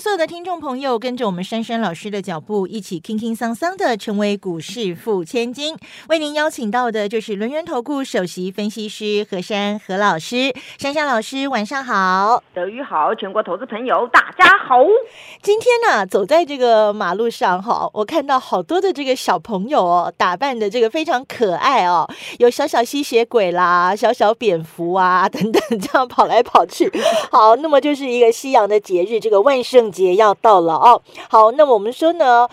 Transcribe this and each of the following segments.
所有的听众朋友跟着我们珊珊老师的脚步，一起轻轻桑桑的成为股市富千金。为您邀请到的就是轮源投顾首席分析师何珊何老师。珊珊老师，晚上好。德语好，全国投资朋友大家好。今天呢，走在这个马路上哈，我看到好多的这个小朋友哦，打扮的这个非常可爱哦，有小小吸血鬼啦，小小蝙蝠啊等等，这样跑来跑去。好，那么就是一个西洋的节日，这个万圣节要到了哦。好，那我们说呢？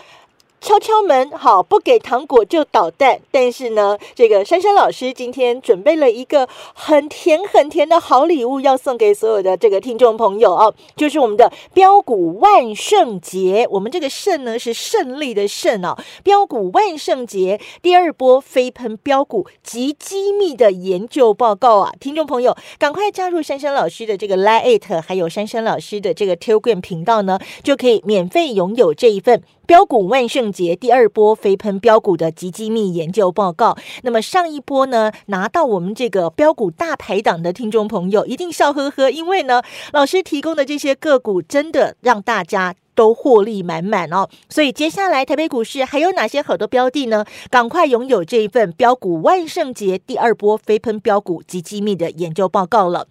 敲敲门，好，不给糖果就捣蛋。但是呢，这个珊珊老师今天准备了一个很甜很甜的好礼物，要送给所有的这个听众朋友哦，就是我们的标股万圣节。我们这个胜呢是胜利的胜哦，标股万圣节第二波飞喷标股及机密的研究报告啊，听众朋友赶快加入珊珊老师的这个 Lite，还有珊珊老师的这个 Telegram 频道呢，就可以免费拥有这一份。标股万圣节第二波飞喷标股的极机密研究报告。那么上一波呢，拿到我们这个标股大排档的听众朋友一定笑呵呵，因为呢，老师提供的这些个股真的让大家。都获利满满哦，所以接下来台北股市还有哪些好的标的呢？赶快拥有这一份标股万圣节第二波飞喷标股及机密的研究报告了。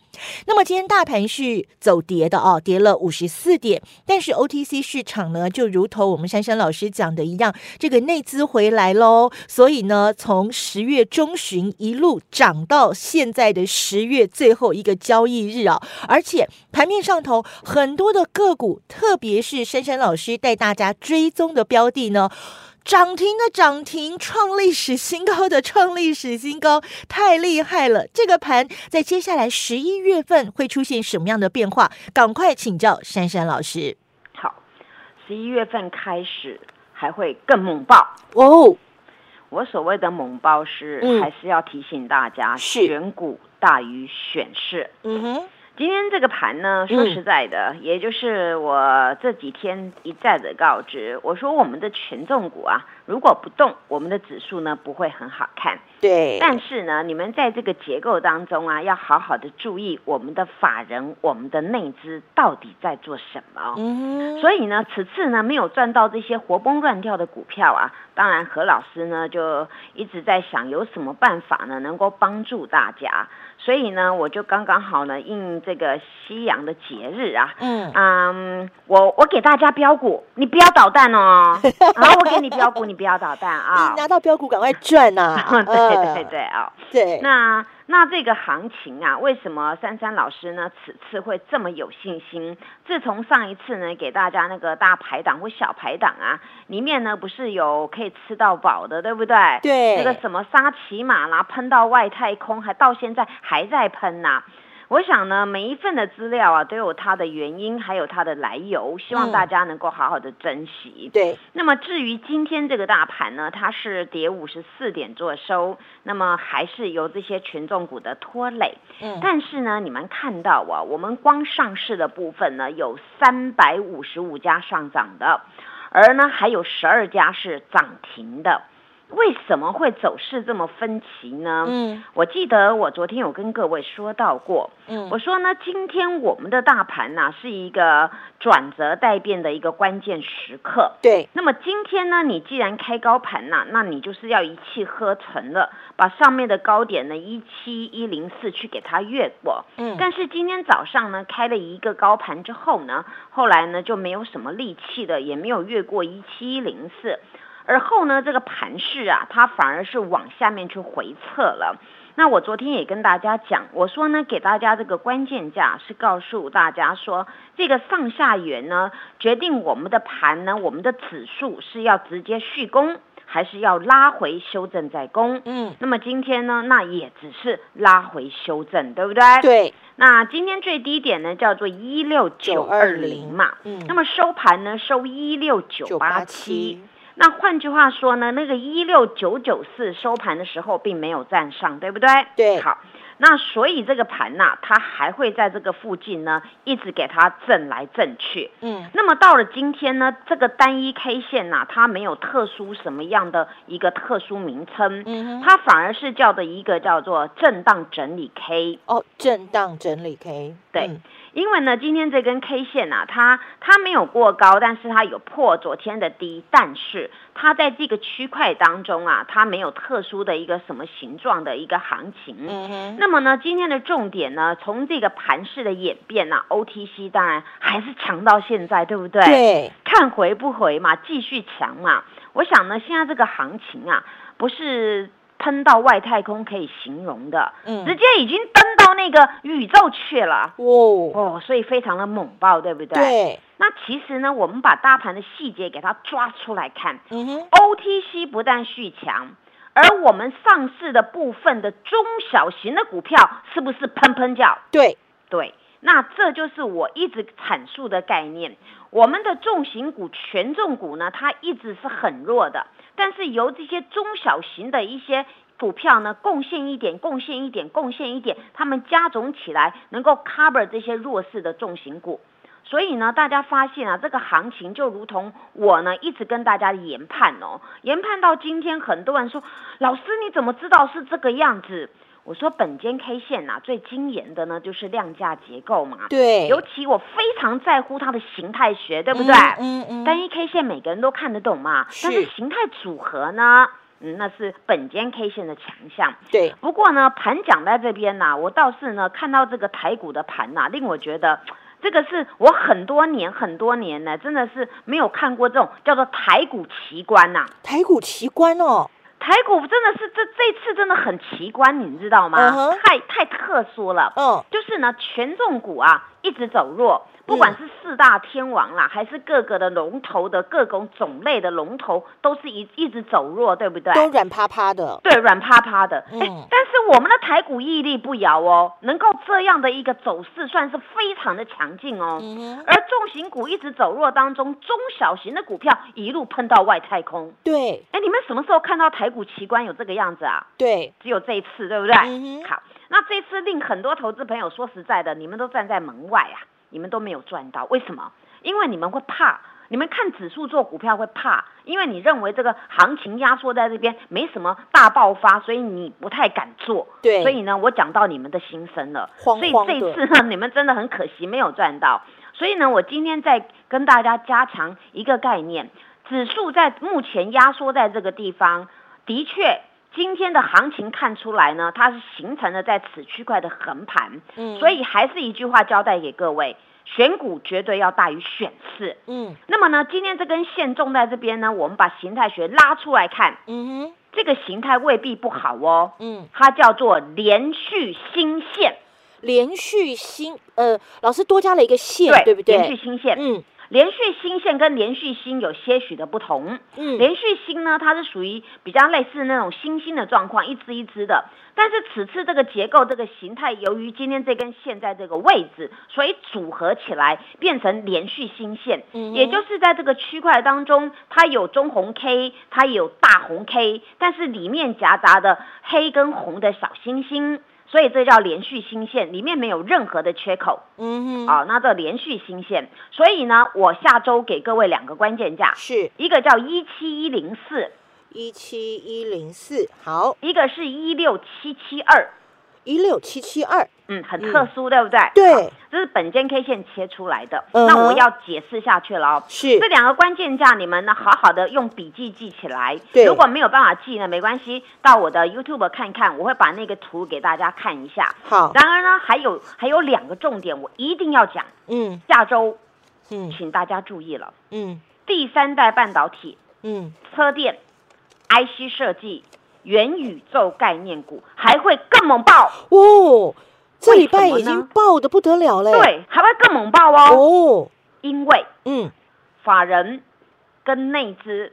那么今天大盘是走跌的哦，跌了五十四点，但是 OTC 市场呢，就如同我们珊珊老师讲的一样，这个内资回来喽，所以呢，从十月中旬一路涨到现在的十月最后一个交易日啊，而且盘面上头很多的个股，特别是珊珊老师带大家追踪的标的呢，涨停的涨停，创历史新高的创历史新高，太厉害了！这个盘在接下来十一月份会出现什么样的变化？赶快请教珊珊老师。好，十一月份开始还会更猛爆哦！我所谓的猛爆是，还是要提醒大家，选股大于选市。嗯哼。今天这个盘呢，说实在的，也就是我这几天一再的告知，我说我们的权重股啊，如果不动，我们的指数呢不会很好看。对。但是呢，你们在这个结构当中啊，要好好的注意我们的法人、我们的内资到底在做什么。嗯。所以呢，此次呢没有赚到这些活蹦乱跳的股票啊，当然何老师呢就一直在想有什么办法呢能够帮助大家。所以呢，我就刚刚好呢，应这个西洋的节日啊，嗯嗯，我我给大家标股，你不要捣蛋哦，然后，我给你标股，你不要捣蛋啊，拿到标股赶快赚 呐，对对对啊，对，那。那这个行情啊，为什么珊珊老师呢？此次会这么有信心？自从上一次呢，给大家那个大排档或小排档啊，里面呢不是有可以吃到饱的，对不对？对。那个什么沙琪玛啦，喷到外太空，还到现在还在喷呐。我想呢，每一份的资料啊，都有它的原因，还有它的来由，希望大家能够好好的珍惜。对。那么至于今天这个大盘呢，它是跌五十四点做收，那么还是由这些权重股的拖累。嗯。但是呢，你们看到啊，我们光上市的部分呢，有三百五十五家上涨的，而呢还有十二家是涨停的。为什么会走势这么分歧呢？嗯，我记得我昨天有跟各位说到过，嗯，我说呢，今天我们的大盘呢是一个转折待变的一个关键时刻。对，那么今天呢，你既然开高盘呐，那你就是要一气呵成了，把上面的高点呢一七一零四去给它越过。嗯，但是今天早上呢开了一个高盘之后呢，后来呢就没有什么力气的，也没有越过一七一零四。而后呢，这个盘势啊，它反而是往下面去回撤了。那我昨天也跟大家讲，我说呢，给大家这个关键价是告诉大家说，这个上下缘呢，决定我们的盘呢，我们的指数是要直接续攻，还是要拉回修正再攻。嗯，那么今天呢，那也只是拉回修正，对不对？对。那今天最低点呢，叫做一六九二零嘛。嗯。那么收盘呢，收一六九八七。那换句话说呢，那个一六九九四收盘的时候并没有站上，对不对？对。好，那所以这个盘呐，它还会在这个附近呢，一直给它震来震去。嗯，那么到了今天呢，这个单一 K 线呐，它没有特殊什么样的一个特殊名称，嗯，它反而是叫的一个叫做震荡整理 K。哦，震荡整理 K，对。因为呢，今天这根 K 线啊，它它没有过高，但是它有破昨天的低，但是它在这个区块当中啊，它没有特殊的一个什么形状的一个行情。嗯哼。那么呢，今天的重点呢，从这个盘势的演变啊，OTC 当然还是强到现在，对不对？对。看回不回嘛，继续强嘛。我想呢，现在这个行情啊，不是。喷到外太空可以形容的，嗯，直接已经登到那个宇宙去了，哦哦，所以非常的猛爆，对不对？对。那其实呢，我们把大盘的细节给它抓出来看，嗯哼，OTC 不但续强，而我们上市的部分的中小型的股票是不是喷喷叫？对对。那这就是我一直阐述的概念，我们的重型股、权重股呢，它一直是很弱的。但是由这些中小型的一些股票呢，贡献一点，贡献一点，贡献一点，他们加总起来能够 cover 这些弱势的重型股。所以呢，大家发现啊，这个行情就如同我呢一直跟大家研判哦，研判到今天，很多人说，老师你怎么知道是这个样子？我说本间 K 线呐，最精研的呢就是量价结构嘛。对，尤其我非常在乎它的形态学，对不对？嗯嗯。单一 K 线每个人都看得懂嘛，但是形态组合呢，嗯，那是本间 K 线的强项。对。不过呢，盘讲在这边呐，我倒是呢看到这个台股的盘呐，令我觉得这个是我很多年很多年呢，真的是没有看过这种叫做台股奇观呐。台股奇观哦。台股真的是这这次真的很奇观，你知道吗？太太特殊了。嗯，就是呢，权重股啊一直走弱。不管是四大天王啦，还是各个的龙头的各种种类的龙头，都是一一直走弱，对不对？都软趴趴的。对，软趴趴的。嗯。但是我们的台股屹立不摇哦，能够这样的一个走势，算是非常的强劲哦。嗯。而重型股一直走弱当中，中小型的股票一路喷到外太空。对。哎，你们什么时候看到台股奇观有这个样子啊？对。只有这一次，对不对？嗯好，那这次令很多投资朋友说实在的，你们都站在门外啊。你们都没有赚到，为什么？因为你们会怕，你们看指数做股票会怕，因为你认为这个行情压缩在这边没什么大爆发，所以你不太敢做。对，所以呢，我讲到你们的心声了。所以这次呢，你们真的很可惜没有赚到。所以呢，我今天再跟大家加强一个概念：指数在目前压缩在这个地方，的确。今天的行情看出来呢，它是形成了在此区块的横盘，嗯，所以还是一句话交代给各位，选股绝对要大于选市，嗯，那么呢，今天这根线种在这边呢，我们把形态学拉出来看，嗯哼，这个形态未必不好哦，嗯，它叫做连续新线，连续新，呃，老师多加了一个线，对不对？连续新线，嗯。连续新线跟连续新有些许的不同。嗯，连续新呢，它是属于比较类似那种星星的状况，一支一支的。但是此次这个结构、这个形态，由于今天这根线在这个位置，所以组合起来变成连续新线。嗯，也就是在这个区块当中，它有中红 K，它有大红 K，但是里面夹杂的黑跟红的小星星。所以这叫连续新线，里面没有任何的缺口。嗯哼，好，那这连续新线，所以呢，我下周给各位两个关键价，是。一个叫一七一零四，一七一零四，好，一个是一六七七二。一六七七二，嗯，很特殊，对不对？对，这是本间 K 线切出来的。那我要解释下去了哦。是这两个关键价，你们呢好好的用笔记记起来。对，如果没有办法记呢，没关系，到我的 YouTube 看一看，我会把那个图给大家看一下。好。然而呢，还有还有两个重点，我一定要讲。嗯。下周，嗯，请大家注意了。嗯。第三代半导体，嗯，车电，IC 设计。元宇宙概念股还会更猛爆哦！这礼拜已经爆的不得了嘞。对，还会更猛爆哦。哦，因为嗯，法人跟内资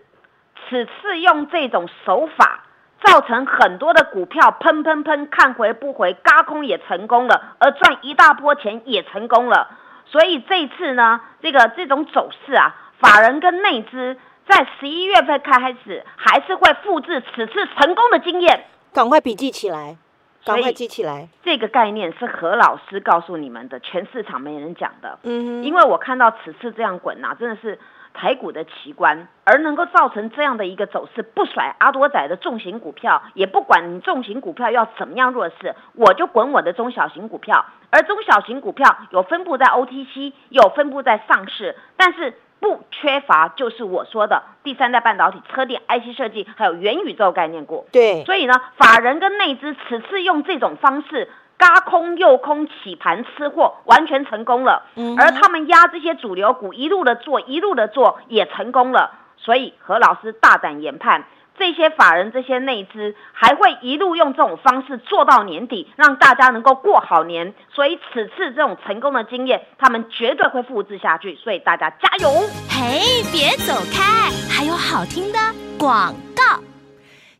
此次用这种手法，造成很多的股票喷喷喷，看回不回，嘎空也成功了，而赚一大波钱也成功了。所以这次呢，这个这种走势啊，法人跟内资。在十一月份开始，还是会复制此次成功的经验，赶快笔记起来。赶快记起来。这个概念是何老师告诉你们的，全市场没人讲的。嗯，因为我看到此次这样滚呐，真的是。台股的奇观，而能够造成这样的一个走势，不甩阿多仔的重型股票，也不管你重型股票要怎么样弱势，我就滚我的中小型股票。而中小型股票有分布在 OTC，有分布在上市，但是不缺乏就是我说的第三代半导体、车电、IC 设计，还有元宇宙概念股。对，所以呢，法人跟内资此次用这种方式。嘎空又空起盘吃货完全成功了，而他们压这些主流股一路的做一路的做也成功了，所以何老师大胆研判，这些法人这些内资还会一路用这种方式做到年底，让大家能够过好年。所以此次这种成功的经验，他们绝对会复制下去。所以大家加油！嘿，别走开，还有好听的广告。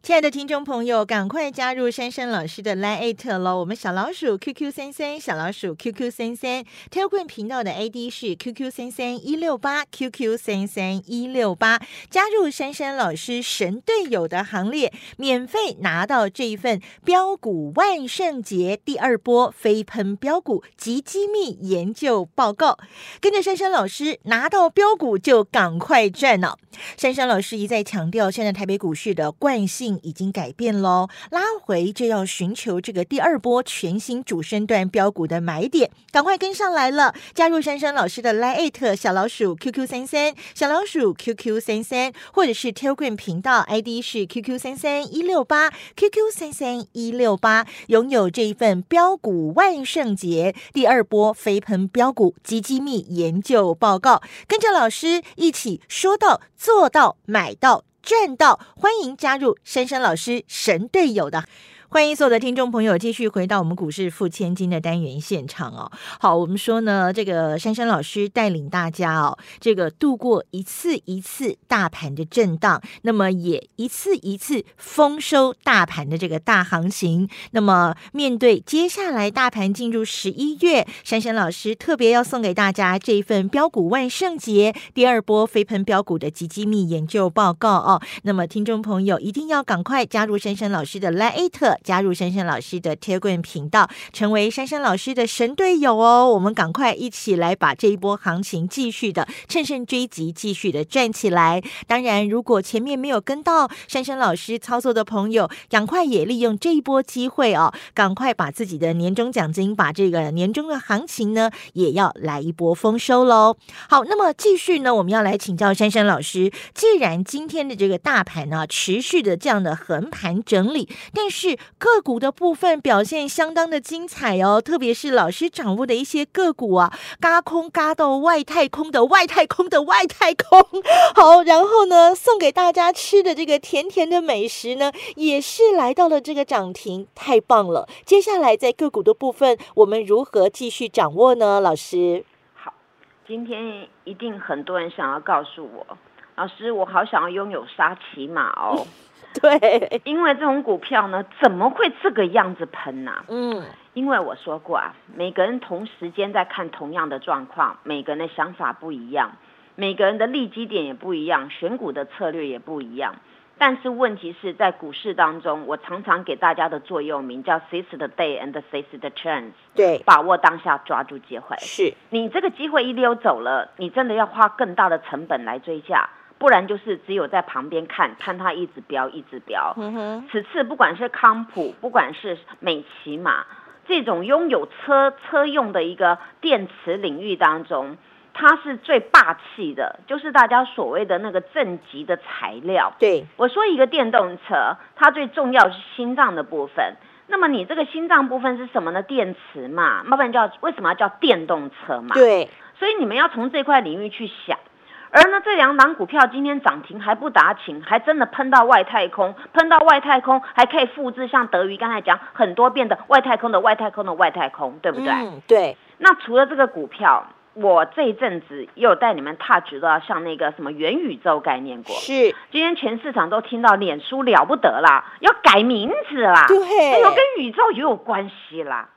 亲爱的听众朋友，赶快加入珊珊老师的 Line 喽！我们小老鼠 QQ 三三，小老鼠 QQ 三三，Telegram 频道的 ID 是 QQ 三三一六八 QQ 三三一六八，加入珊珊老师神队友的行列，免费拿到这一份标股万圣节第二波飞喷标股及机密研究报告，跟着珊珊老师拿到标股就赶快赚了。珊珊老师一再强调，现在台北股市的惯性。已经改变喽，拉回就要寻求这个第二波全新主升段标股的买点，赶快跟上来了！加入珊珊老师的 Line 小老鼠 QQ 三三小老鼠 QQ 三三，或者是 Telegram 频道 ID 是 QQ 三三一六八 QQ 三三一六八，拥有这一份标股万圣节第二波飞喷标股及机密研究报告，跟着老师一起说到做到买到。赚到！欢迎加入珊珊老师神队友的。欢迎所有的听众朋友继续回到我们股市付千金的单元现场哦。好，我们说呢，这个珊珊老师带领大家哦，这个度过一次一次大盘的震荡，那么也一次一次丰收大盘的这个大行情。那么面对接下来大盘进入十一月，珊珊老师特别要送给大家这一份标股万圣节第二波飞喷标股的极机密研究报告哦。那么听众朋友一定要赶快加入珊珊老师的 Lite。加入珊珊老师的铁棍频道，成为珊珊老师的神队友哦！我们赶快一起来把这一波行情继续的乘胜追击，继续的赚起来。当然，如果前面没有跟到珊珊老师操作的朋友，赶快也利用这一波机会哦，赶快把自己的年终奖金，把这个年终的行情呢，也要来一波丰收喽！好，那么继续呢，我们要来请教珊珊老师。既然今天的这个大盘呢，持续的这样的横盘整理，但是个股的部分表现相当的精彩哦，特别是老师掌握的一些个股啊，嘎空嘎到外太空的外太空的外太空。好，然后呢，送给大家吃的这个甜甜的美食呢，也是来到了这个涨停，太棒了。接下来在个股的部分，我们如何继续掌握呢？老师，好，今天一定很多人想要告诉我，老师，我好想要拥有沙琪玛哦。对，因为这种股票呢，怎么会这个样子喷呢？嗯，因为我说过啊，每个人同时间在看同样的状况，每个人的想法不一样，每个人的利基点也不一样，选股的策略也不一样。但是问题是在股市当中，我常常给大家的座右铭叫 “seize the day and seize the chance”，对，把握当下，抓住机会。是你这个机会一溜走了，你真的要花更大的成本来追价。不然就是只有在旁边看，看它一直飙，一直飙。此次不管是康普，不管是美骑马，这种拥有车车用的一个电池领域当中，它是最霸气的，就是大家所谓的那个正极的材料。对我说，一个电动车，它最重要是心脏的部分。那么你这个心脏部分是什么呢？电池嘛，要不然叫为什么要叫电动车嘛？对，所以你们要从这块领域去想。而呢，这两档股票今天涨停还不打紧，还真的喷到外太空，喷到外太空还可以复制，像德瑜刚才讲很多遍的外太空的外太空的外太空，对不对？嗯，对。那除了这个股票，我这一阵子也有带你们 touch 到像那个什么元宇宙概念股，是。今天全市场都听到脸书了不得啦，要改名字啦，对，有跟宇宙也有关系啦。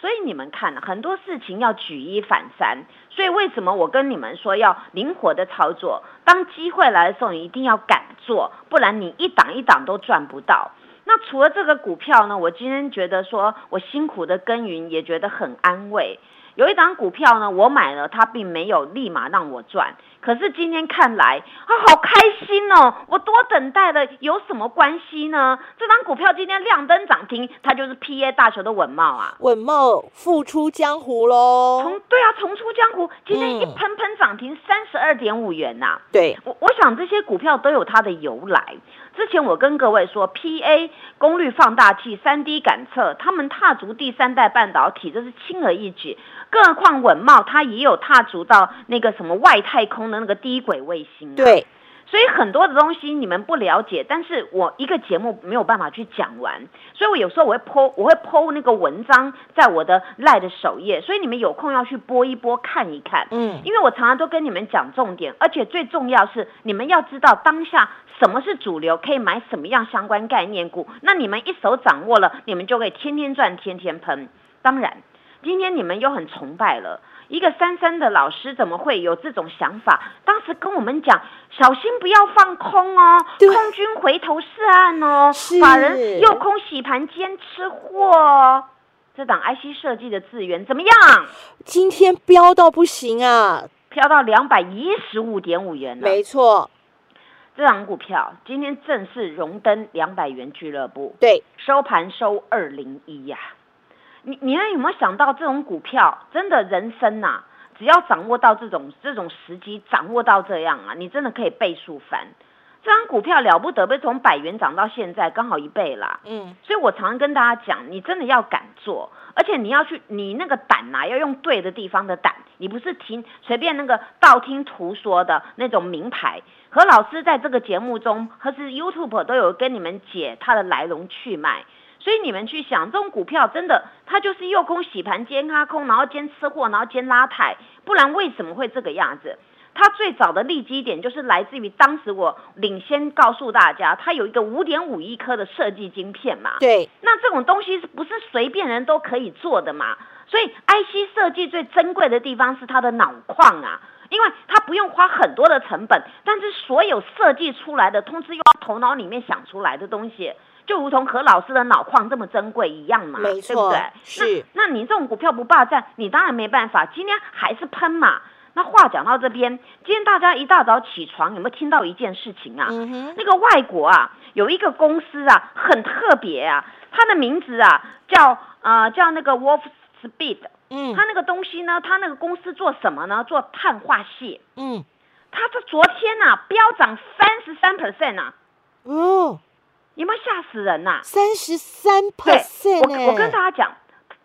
所以你们看，很多事情要举一反三。所以为什么我跟你们说要灵活的操作？当机会来的时候，你一定要敢做，不然你一档一档都赚不到。那除了这个股票呢，我今天觉得说我辛苦的耕耘也觉得很安慰。有一档股票呢，我买了，它并没有立马让我赚。可是今天看来，啊，好开心哦！我多等待了，有什么关系呢？这张股票今天亮灯涨停，它就是 P A 大球的稳茂啊！稳茂复出江湖喽！重对啊，重出江湖，今天一喷喷涨停三十二点五元呐！对，我我想这些股票都有它的由来。之前我跟各位说，P A 功率放大器、三 D 感测，他们踏足第三代半导体，这是轻而易举。更何况稳茂，它也有踏足到那个什么外太空的那个低轨卫星。对，所以很多的东西你们不了解，但是我一个节目没有办法去讲完，所以我有时候我会剖，我会剖那个文章在我的赖的首页，所以你们有空要去播一播看一看。嗯，因为我常常都跟你们讲重点，而且最重要是你们要知道当下什么是主流，可以买什么样相关概念股，那你们一手掌握了，你们就可以天天赚，天天喷。当然。今天你们又很崇拜了一个三三的老师，怎么会有这种想法？当时跟我们讲，小心不要放空哦，空军回头是岸哦，法人又空洗盘兼吃货哦。这档 IC 设计的资源怎么样？今天飙到不行啊，飙到两百一十五点五元了。没错，这档股票今天正式荣登两百元俱乐部。对，收盘收二零一呀。你你们有没有想到，这种股票真的人生呐，只要掌握到这种这种时机，掌握到这样啊，你真的可以倍数翻。这张股票了不得，被从百元涨到现在，刚好一倍啦。嗯，所以我常常跟大家讲，你真的要敢做，而且你要去，你那个胆呐，要用对的地方的胆，你不是听随便那个道听途说的那种名牌。何老师在这个节目中，或是 YouTube 都有跟你们解它的来龙去脉。所以你们去想，这种股票真的，它就是诱空洗盘兼哈空，然后兼吃货，然后兼拉抬，不然为什么会这个样子？它最早的利基点就是来自于当时我领先告诉大家，它有一个五点五亿颗的设计晶片嘛。对。那这种东西是不是随便人都可以做的嘛？所以 IC 设计最珍贵的地方是它的脑矿啊，因为它不用花很多的成本，但是所有设计出来的，通知用头脑里面想出来的东西。就如同何老师的脑矿这么珍贵一样嘛，对不对？是。那你这种股票不霸占，你当然没办法。今天还是喷嘛。那话讲到这边，今天大家一大早起床，有没有听到一件事情啊？那个外国啊，有一个公司啊，很特别啊，它的名字啊叫呃叫那个 Wolf Speed。嗯。它那个东西呢，它那个公司做什么呢？做碳化系。嗯。它这昨天呐飙涨三十三 percent 啊。哦。有没有吓死人呐？三十三 percent 我我跟大家讲，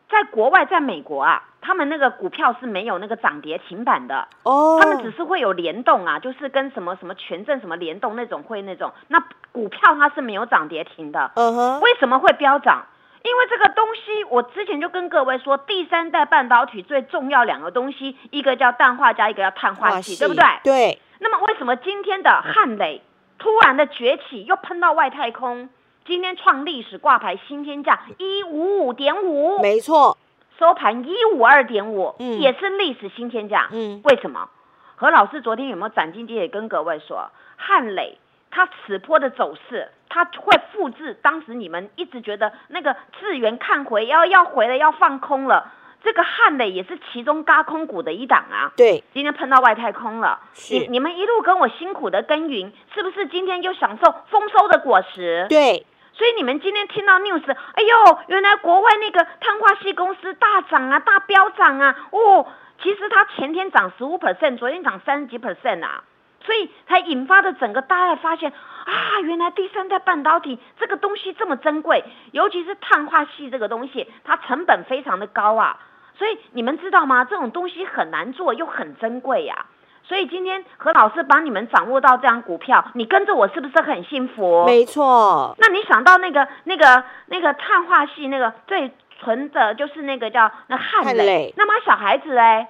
在国外，在美国啊，他们那个股票是没有那个涨跌停板的哦，他们只是会有联动啊，就是跟什么什么权证什么联动那种会那种，那股票它是没有涨跌停的。嗯哼，为什么会飙涨？因为这个东西，我之前就跟各位说，第三代半导体最重要两个东西，一个叫氮化镓，一个叫碳化系，对不对？对。那么为什么今天的汉磊？突然的崛起，又喷到外太空，今天创历史挂牌新天价一五五点五，没错，收盘一五二点五，嗯，也是历史新天价，嗯，为什么？何老师昨天有没有斩金也跟各位说，汉磊他此波的走势，他会复制当时你们一直觉得那个智源看回要要回了要放空了。这个汉磊也是其中高空股的一档啊，对，今天碰到外太空了，你你们一路跟我辛苦的耕耘，是不是今天就享受丰收的果实？对，所以你们今天听到 news，哎呦，原来国外那个碳化系公司大涨啊，大飙涨啊，哦，其实它前天涨十五 percent，昨天涨三十几 percent 啊。所以才引发的整个大家发现啊，原来第三代半导体这个东西这么珍贵，尤其是碳化系这个东西，它成本非常的高啊。所以你们知道吗？这种东西很难做，又很珍贵呀。所以今天何老师帮你们掌握到这张股票，你跟着我是不是很幸福？没错。那你想到那个、那个、那个碳化系那个最纯的，就是那个叫那汉磊。那么小孩子哎，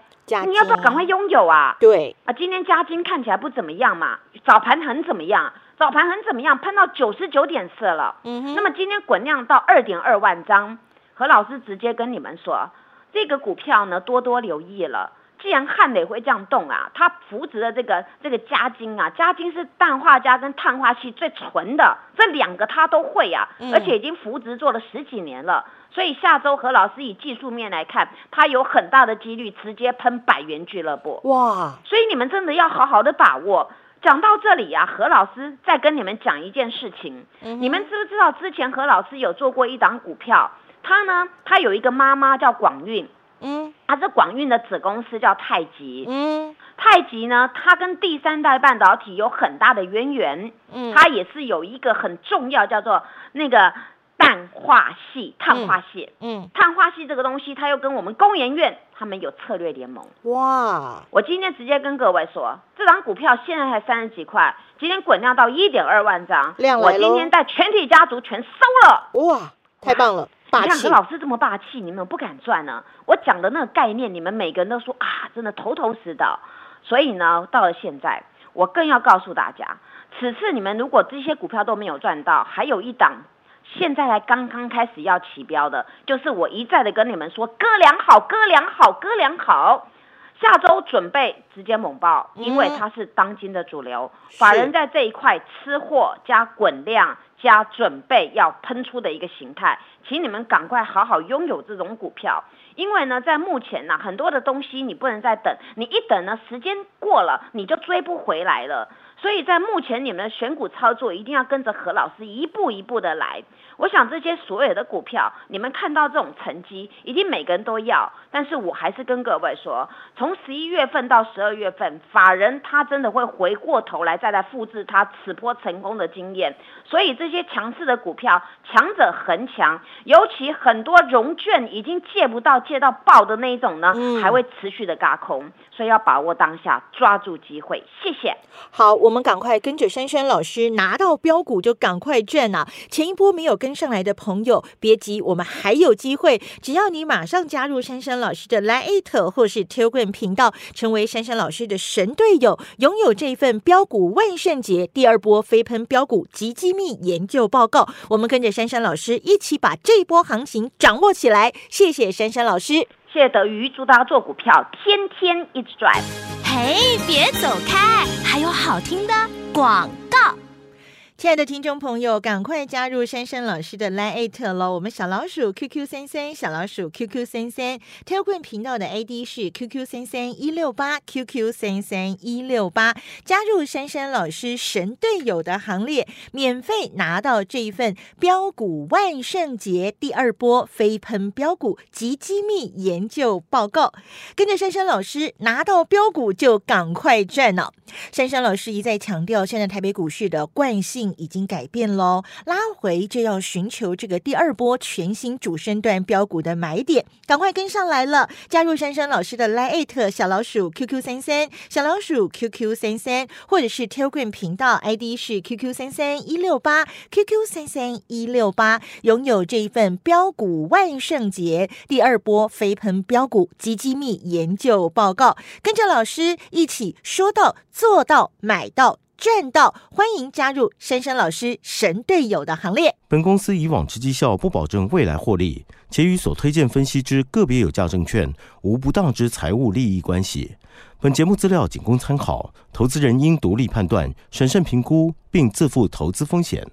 你要不要赶快拥有啊？对啊，今天加金看起来不怎么样嘛，早盘很怎么样？早盘很怎么样？喷到九十九点四了。嗯哼。那么今天滚量到二点二万张，何老师直接跟你们说。这个股票呢，多多留意了。既然汉磊会这样动啊，它扶植的这个这个加金啊，加金是氮化镓跟碳化系最纯的，这两个它都会啊，而且已经扶植做了十几年了，所以下周何老师以技术面来看，它有很大的几率直接喷百元俱乐部。哇！所以你们真的要好好的把握。讲到这里呀，何老师再跟你们讲一件事情，你们知不知道之前何老师有做过一档股票？他呢，他有一个妈妈叫广运。嗯，它是广运的子公司叫太极。嗯，太极呢，它跟第三代半导体有很大的渊源。嗯，它也是有一个很重要叫做那个氮化系、碳化系。嗯，碳化系这个东西，它又跟我们工研院他们有策略联盟。哇！我今天直接跟各位说，这张股票现在才三十几块，今天滚量到一点二万张，我今天带全体家族全收了。哇，太棒了！你看何老师这么霸气，你们不敢赚呢？我讲的那个概念，你们每个人都说啊，真的头头是道。所以呢，到了现在，我更要告诉大家，此次你们如果这些股票都没有赚到，还有一档，现在才刚刚开始要起标的，就是我一再的跟你们说，哥俩好，哥俩好，哥俩好。下周准备直接猛爆，因为它是当今的主流，法人在这一块吃货加滚量。加准备要喷出的一个形态，请你们赶快好好拥有这种股票，因为呢，在目前呢，很多的东西你不能再等，你一等呢，时间过了你就追不回来了。所以在目前你们的选股操作一定要跟着何老师一步一步的来。我想这些所有的股票，你们看到这种成绩，一定每个人都要。但是我还是跟各位说，从十一月份到十二月份，法人他真的会回过头来再来复制他此波成功的经验。所以这些强势的股票，强者恒强，尤其很多融券已经借不到、借到爆的那一种呢，还会持续的嘎空。所以要把握当下，抓住机会。谢谢。好，我们赶快跟着珊珊老师拿到标股就赶快赚啊！前一波没有跟上来的朋友，别急，我们还有机会。只要你马上加入珊珊老师的 Lite 或是 Telegram 频道，成为珊珊老师的神队友，拥有这份标股万圣节第二波飞喷标股及机密研究报告，我们跟着珊珊老师一起把这波行情掌握起来。谢谢珊珊老师，谢谢德瑜，祝大家做股票天天一直赚。嘿，别走开，还有好听的广告。亲爱的听众朋友，赶快加入珊珊老师的 Line 喽！我们小老鼠 QQ 三三，小老鼠 QQ 三三，Telegram 频道的 ID 是 QQ 三三一六八 QQ 三三一六八，加入珊珊老师神队友的行列，免费拿到这一份标股万圣节第二波飞喷标股及机密研究报告，跟着珊珊老师拿到标股就赶快赚了。珊珊老师一再强调，现在台北股市的惯性。已经改变喽，拉回就要寻求这个第二波全新主升段标股的买点，赶快跟上来了！加入珊珊老师的 Lite 小老鼠 QQ 三三小老鼠 QQ 三三，或者是 Telegram 频道 ID 是 QQ 三三一六八 QQ 三三一六八，拥有这一份标股万圣节第二波飞喷标股及机密研究报告，跟着老师一起说到做到买到。赚到！欢迎加入珊珊老师神队友的行列。本公司以往之绩效不保证未来获利，且与所推荐分析之个别有价证券无不当之财务利益关系。本节目资料仅供参考，投资人应独立判断、审慎评估，并自负投资风险。